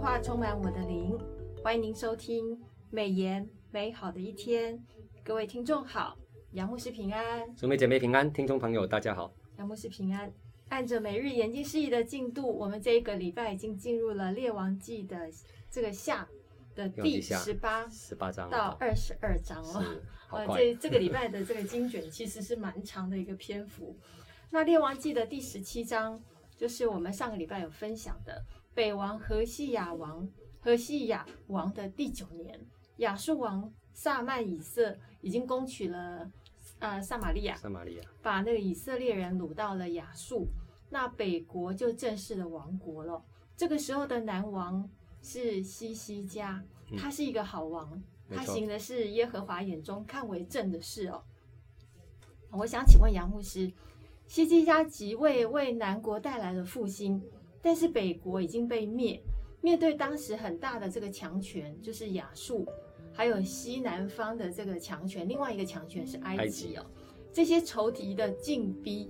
话充满我的灵，欢迎您收听美言美好的一天。各位听众好，杨牧师平安，姊妹姐妹平安，听众朋友大家好，杨牧师平安。按着每日研经释义的进度，我们这一个礼拜已经进入了列王记的这个下的第十八十八章到二十二章哦。呃，这这个礼拜的这个经卷其实是蛮长的一个篇幅。那列王记的第十七章，就是我们上个礼拜有分享的。北王何西雅王，何西雅王的第九年，亚述王萨曼以色已经攻取了呃撒玛利亚，撒玛利亚把那个以色列人掳到了亚述，那北国就正式的亡国了。这个时候的南王是西西家，他是一个好王，嗯、他行的是耶和华眼中看为正的事哦。我想请问杨牧师，西西家即位为南国带来了复兴。但是北国已经被灭，面对当时很大的这个强权，就是亚述，还有西南方的这个强权，另外一个强权是埃及哦。这些仇敌的进逼，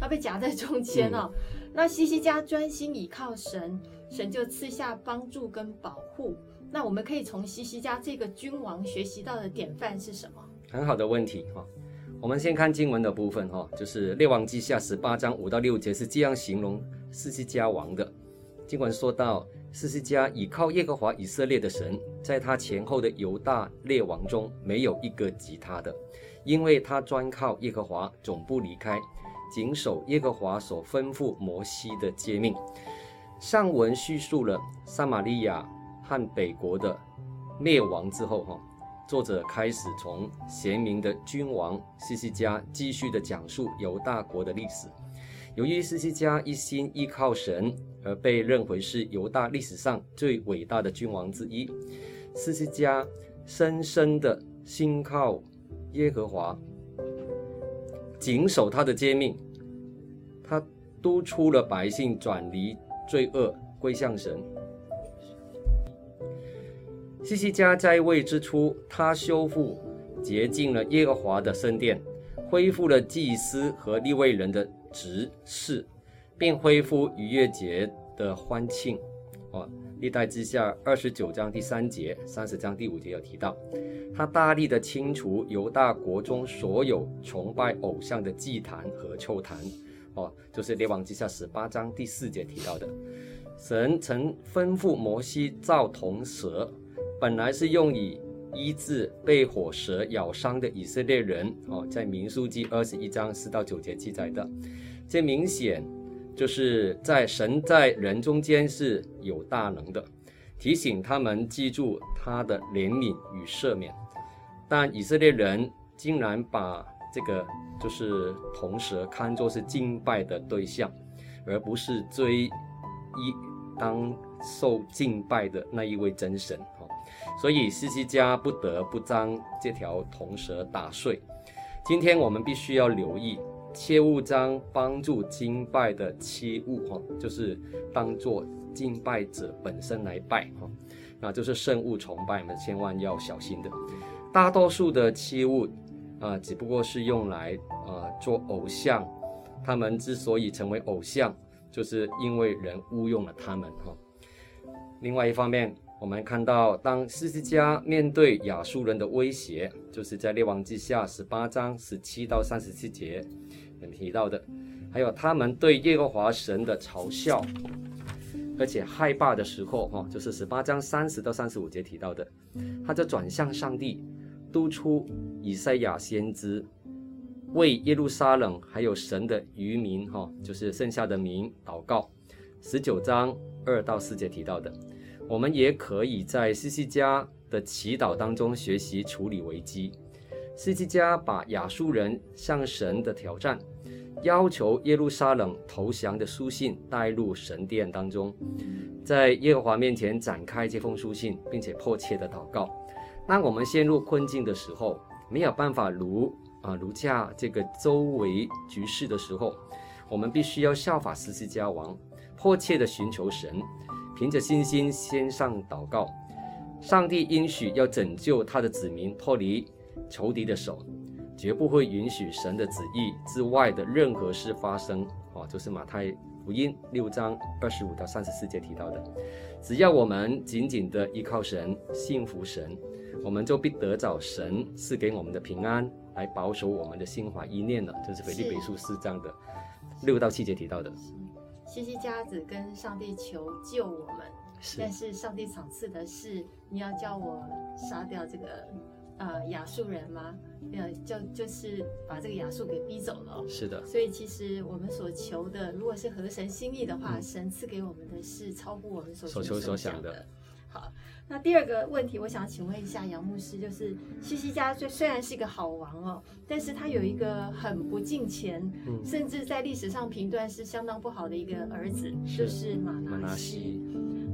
他被夹在中间哦。嗯、那西西家专心倚靠神，神就赐下帮助跟保护。那我们可以从西西家这个君王学习到的典范是什么？很好的问题哈。我们先看经文的部分哈，就是列王记下十八章五到六节是这样形容西西家王的。尽管说到，西西家倚靠耶和华以色列的神，在他前后的犹大列王中没有一个及他的，因为他专靠耶和华，总不离开，谨守耶和华所吩咐摩西的诫命。上文叙述了撒玛利亚和北国的灭亡之后哈。作者开始从贤明的君王西西家继续的讲述犹大国的历史。由于西西家一心依靠神，而被认为是犹大历史上最伟大的君王之一。西西家深深的信靠耶和华，谨守他的诫命，他督促了百姓转离罪恶，归向神。西西家在位之初，他修复洁净了耶和华的圣殿，恢复了祭司和立位人的职事，并恢复逾越节的欢庆。哦，历代之下二十九章第三节、三十章第五节有提到，他大力的清除犹大国中所有崇拜偶像的祭坛和臭坛。哦，就是列王记下十八章第四节提到的，神曾吩咐摩西造铜蛇。本来是用以医治被火蛇咬伤的以色列人哦，在民数记二十一章四到九节记载的，这明显就是在神在人中间是有大能的，提醒他们记住他的怜悯与赦免。但以色列人竟然把这个就是铜蛇看作是敬拜的对象，而不是追一当受敬拜的那一位真神。所以西西家不得不将这条铜蛇打碎。今天我们必须要留意，切勿将帮助敬拜的器物哈，就是当做敬拜者本身来拜哈，那就是圣物崇拜，我们千万要小心的。大多数的器物啊，只不过是用来啊做偶像，他们之所以成为偶像，就是因为人误用了他们哈。另外一方面。我们看到，当西西家面对亚述人的威胁，就是在列王记下十八章十七到三十七节提到的，还有他们对耶和华神的嘲笑，而且害怕的时候，哈，就是十八章三十到三十五节提到的，他就转向上帝，督促以赛亚先知为耶路撒冷还有神的余民，哈，就是剩下的民祷告。十九章二到四节提到的。我们也可以在西西家的祈祷当中学习处理危机。西西家把亚述人向神的挑战，要求耶路撒冷投降的书信带入神殿当中，在耶和华面前展开这封书信，并且迫切的祷告。当我们陷入困境的时候，没有办法如啊如驾这个周围局势的时候，我们必须要效法西西家王，迫切的寻求神。凭着信心先上祷告，上帝应许要拯救他的子民脱离仇敌的手，绝不会允许神的旨意之外的任何事发生。哦，就是马太福音六章二十五到三十四节提到的，只要我们紧紧的依靠神，信服神，我们就必得找神赐给我们的平安，来保守我们的心怀意念了。这是腓立比书四章的六到七节提到的。西西家子跟上帝求救我们，是但是上帝赏赐的是你要叫我杀掉这个。呃，亚述人吗？呃，就就是把这个亚述给逼走了。是的。所以其实我们所求的，如果是合神心意的话，嗯、神赐给我们的是超乎我们所求所，想的。好，那第二个问题，我想请问一下杨牧师，就是西西家虽虽然是一个好王哦，但是他有一个很不敬虔，嗯、甚至在历史上评断是相当不好的一个儿子，是就是马拿西。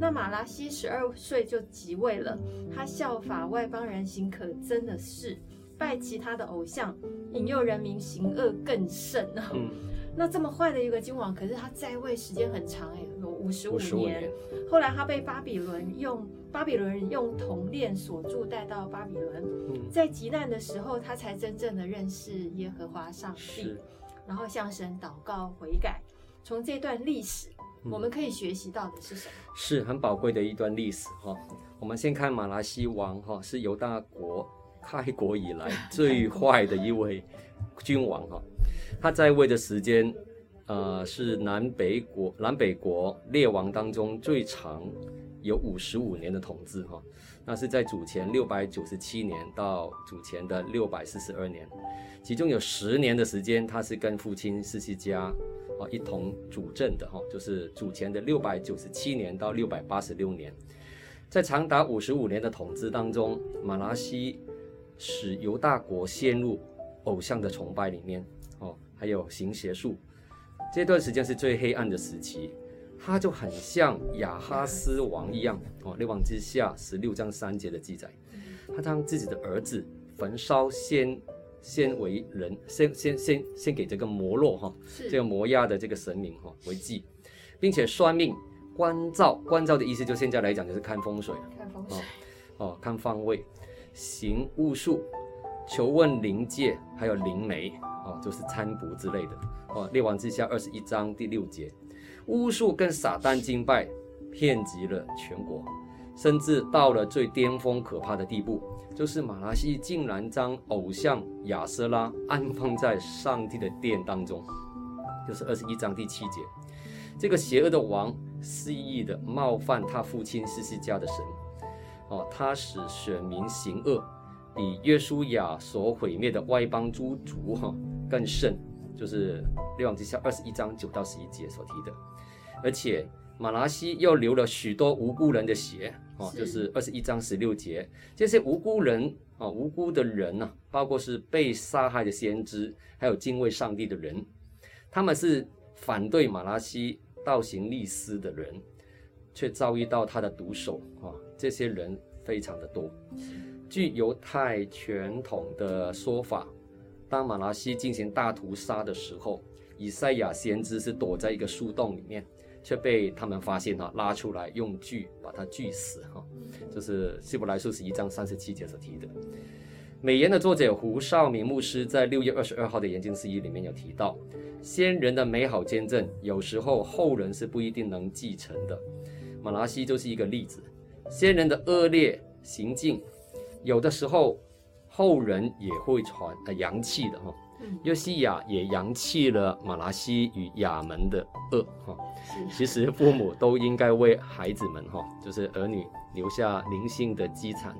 那马拉西十二岁就即位了，他效法外邦人行可憎的事，拜其他的偶像，引诱人民行恶更甚啊。嗯、那这么坏的一个君王，可是他在位时间很长哎，有五十五年。年后来他被巴比伦用巴比伦人用铜链锁住，带到巴比伦，嗯、在极难的时候，他才真正的认识耶和华上帝，然后向神祷告悔改。从这段历史。我们可以学习到的是什么？是很宝贵的一段历史哈。我们先看马来西王哈，是犹大国开国以来 最坏的一位君王哈。他在位的时间，呃，是南北国南北国列王当中最长，有五十五年的统治哈。那是在主前六百九十七年到主前的六百四十二年，其中有十年的时间，他是跟父亲西西家。哦，一同主政的哈，就是主前的六百九十七年到六百八十六年，在长达五十五年的统治当中，马拉西使犹大国陷入偶像的崇拜里面，哦，还有行邪术，这段时间是最黑暗的时期，他就很像亚哈斯王一样，哦，列王之下十六章三节的记载，他将自己的儿子焚烧先。先为人，先先先先给这个摩洛哈，这个摩亚的这个神明哈为祭，并且算命观照，观照的意思就现在来讲就是看风水，看风水。哦，哦看方位，行巫术，求问灵界，还有灵媒哦，就是参卜之类的。哦。列王之下二十一章第六节，巫术跟撒旦敬拜，遍及了全国。甚至到了最巅峰可怕的地步，就是马拉西竟然将偶像亚瑟拉安放在上帝的殿当中，就是二十一章第七节。这个邪恶的王肆意的冒犯他父亲西西家的神，哦，他使选民行恶，比约书亚所毁灭的外邦诸族哈更甚，就是列王记下二十一章九到十一节所提的，而且。马拉西又流了许多无辜人的血，哦，就是二十一章十六节，这些无辜人啊，无辜的人啊，包括是被杀害的先知，还有敬畏上帝的人，他们是反对马拉西倒行逆施的人，却遭遇到他的毒手啊，这些人非常的多。据犹太传统的说法，当马拉西进行大屠杀的时候，以赛亚先知是躲在一个树洞里面。却被他们发现哈，拉出来用锯把它锯死哈，就是希伯来书十一章三十七节所提的。美言的作者胡少明牧师在六月二十二号的研经释义里面有提到，先人的美好见证，有时候后人是不一定能继承的。马拉西就是一个例子，先人的恶劣行径，有的时候后人也会传呃扬弃的哈。约西亚也扬弃了马拉西与亚门的恶哈，其实父母都应该为孩子们哈，就是儿女留下灵性的积产，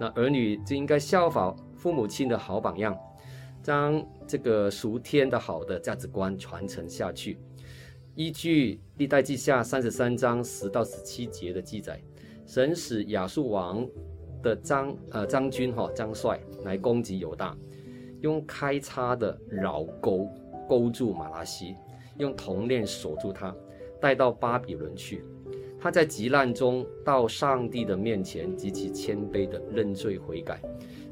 那儿女就应该效仿父母亲的好榜样，将这个属天的好的价值观传承下去。依据历代记下三十三章十到十七节的记载，神使亚述王的张呃张军哈张帅来攻击犹大。用开叉的橈钩勾住马拉西，用铜链锁住他，带到巴比伦去。他在急难中到上帝的面前，极其谦卑的认罪悔改。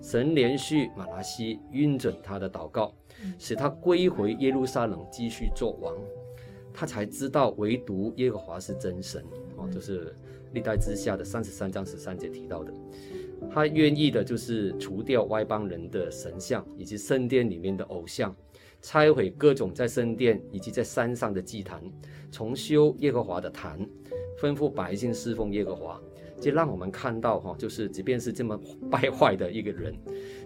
神连续马拉西，允准他的祷告，使他归回耶路撒冷继续做王。他才知道唯独耶和华是真神。哦，就是历代之下的三十三章十三节提到的。他愿意的就是除掉外邦人的神像以及圣殿里面的偶像，拆毁各种在圣殿以及在山上的祭坛，重修耶和华的坛，吩咐百姓侍奉耶和华。就让我们看到哈，就是即便是这么败坏的一个人，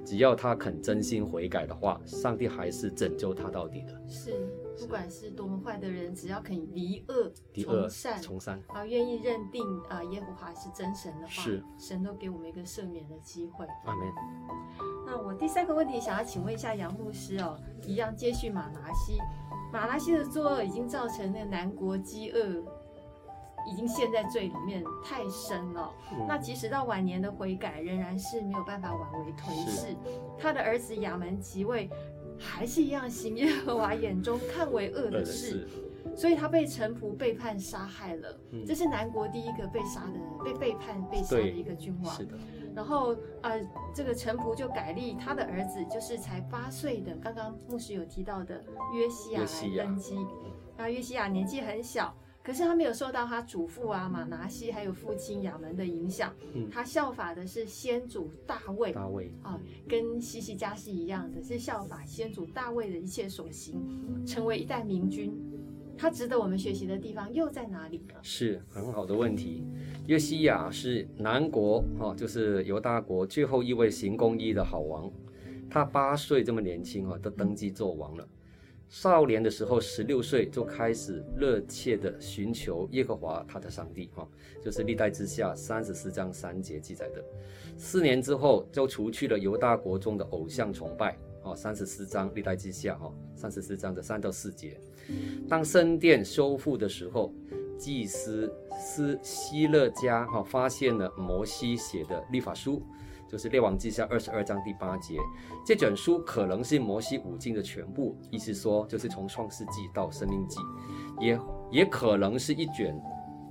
只要他肯真心悔改的话，上帝还是拯救他到底的。是，不管是多么坏的人，只要肯离恶从善，从善啊，愿意认定啊耶和华是真神的话，是神都给我们一个赦免的机会。阿门。那我第三个问题想要请问一下杨牧师哦，一样接续马拿西，马拿西的作恶已经造成那个南国饥饿。已经陷在罪里面太深了，嗯，那即使到晚年的悔改，仍然是没有办法挽回颓势。他的儿子亚门即位，还是一样行耶和华眼中看为恶的事，所以他被臣仆背叛杀害了，嗯。这是南国第一个被杀的、被背叛、被杀的一个君王。是的。然后呃，这个臣仆就改立他的儿子，就是才八岁的，刚刚牧师有提到的约西亚来登基。啊，约西亚年纪很小。可是他没有受到他祖父啊马拿西还有父亲亚门的影响，嗯，他效法的是先祖大卫，大卫啊，跟西西家是一样的，是效法先祖大卫的一切所行，成为一代明君。他值得我们学习的地方又在哪里呢？是很好的问题。约西亚是南国哈，就是犹大国最后一位行公义的好王，他八岁这么年轻啊，都登基做王了。少年的时候，十六岁就开始热切地寻求耶和华他的上帝，哈，就是历代之下三十四章三节记载的。四年之后，就除去了犹大国中的偶像崇拜，哦，三十四章历代之下，哈，三十四章的三到四节。当圣殿修复的时候，祭司斯希勒家，哈，发现了摩西写的律法书。就是列王记下二十二章第八节，这卷书可能是摩西五经的全部，意思说就是从创世纪到生命记，也也可能是一卷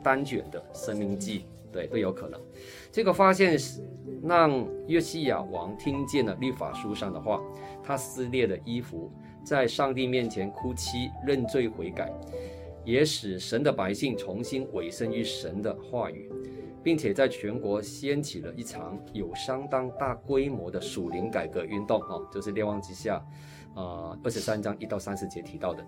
单卷的生命记，对，都有可能。这个发现让约西亚王听见了律法书上的话，他撕裂了衣服，在上帝面前哭泣认罪悔改，也使神的百姓重新委身于神的话语。并且在全国掀起了一场有相当大规模的属灵改革运动，哈，就是列王记下，啊，二十三章一到三十节提到的。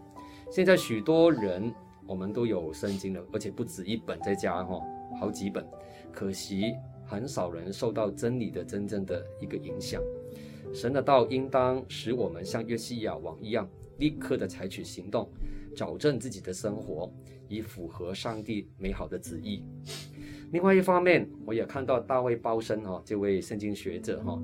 现在许多人我们都有圣经了，而且不止一本在家，哈，好几本。可惜很少人受到真理的真正的一个影响。神的道应当使我们像约西亚王一样，立刻的采取行动，矫正自己的生活，以符合上帝美好的旨意。另外一方面，我也看到大卫鲍森哈这位圣经学者哈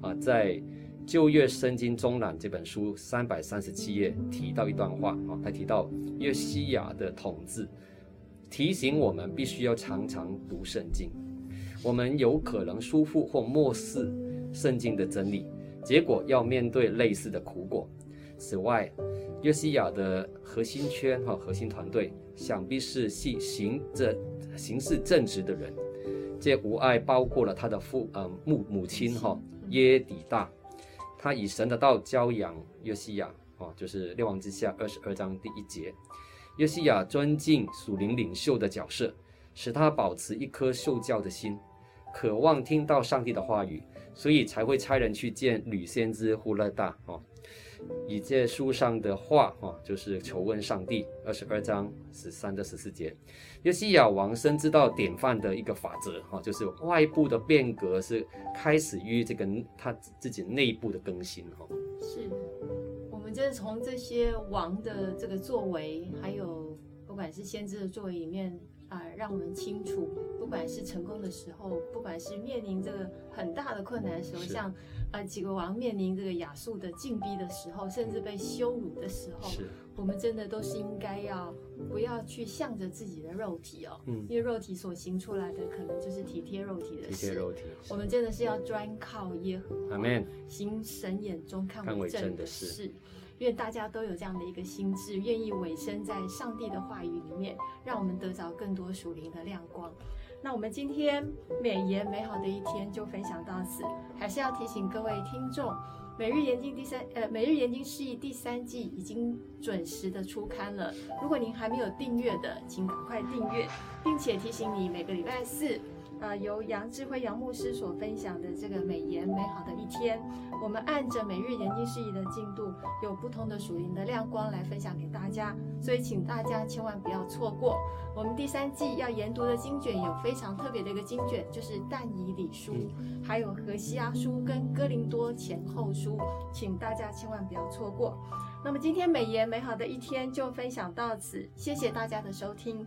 啊，在旧约圣经中览这本书三百三十七页提到一段话啊，他提到约西亚的统治，提醒我们必须要常常读圣经。我们有可能疏忽或漠视圣经的真理，结果要面对类似的苦果。此外，约西亚的核心圈哈核心团队，想必是系行着。行事正直的人，这无碍包括了他的父呃母母亲哈耶底大，他以神的道教养约西亚哦，就是列王之下二十二章第一节，约西亚尊敬属灵领袖的角色，使他保持一颗受教的心，渴望听到上帝的话语，所以才会差人去见吕先知呼勒大啊。以这书上的话，哈，就是求问上帝。二十二章十三到十四节，约西亚王深知道典范的一个法则，哈，就是外部的变革是开始于这个他自己内部的更新，哈。是，我们就是从这些王的这个作为，还有不管是先知的作为里面。啊，让我们清楚，不管是成功的时候，不管是面临这个很大的困难的时候，像呃几个王面临这个亚述的禁逼的时候，甚至被羞辱的时候，我们真的都是应该要不要去向着自己的肉体哦，嗯，因为肉体所行出来的可能就是体贴肉体的事，体贴肉体。我们真的是要专靠耶和华，行神眼中看为正的事。愿大家都有这样的一个心智，愿意委身在上帝的话语里面，让我们得着更多属灵的亮光。那我们今天美言美好的一天就分享到此，还是要提醒各位听众，每日研经第三呃每日研经释义第三季已经准时的出刊了。如果您还没有订阅的，请赶快订阅，并且提醒你每个礼拜四。呃，由杨智辉杨牧师所分享的这个美言美好的一天，我们按着每日研经事宜的进度，有不同的属灵的亮光来分享给大家，所以请大家千万不要错过。我们第三季要研读的经卷有非常特别的一个经卷，就是但以理书，还有何西阿书跟哥林多前后书，请大家千万不要错过。那么今天美言美好的一天就分享到此，谢谢大家的收听。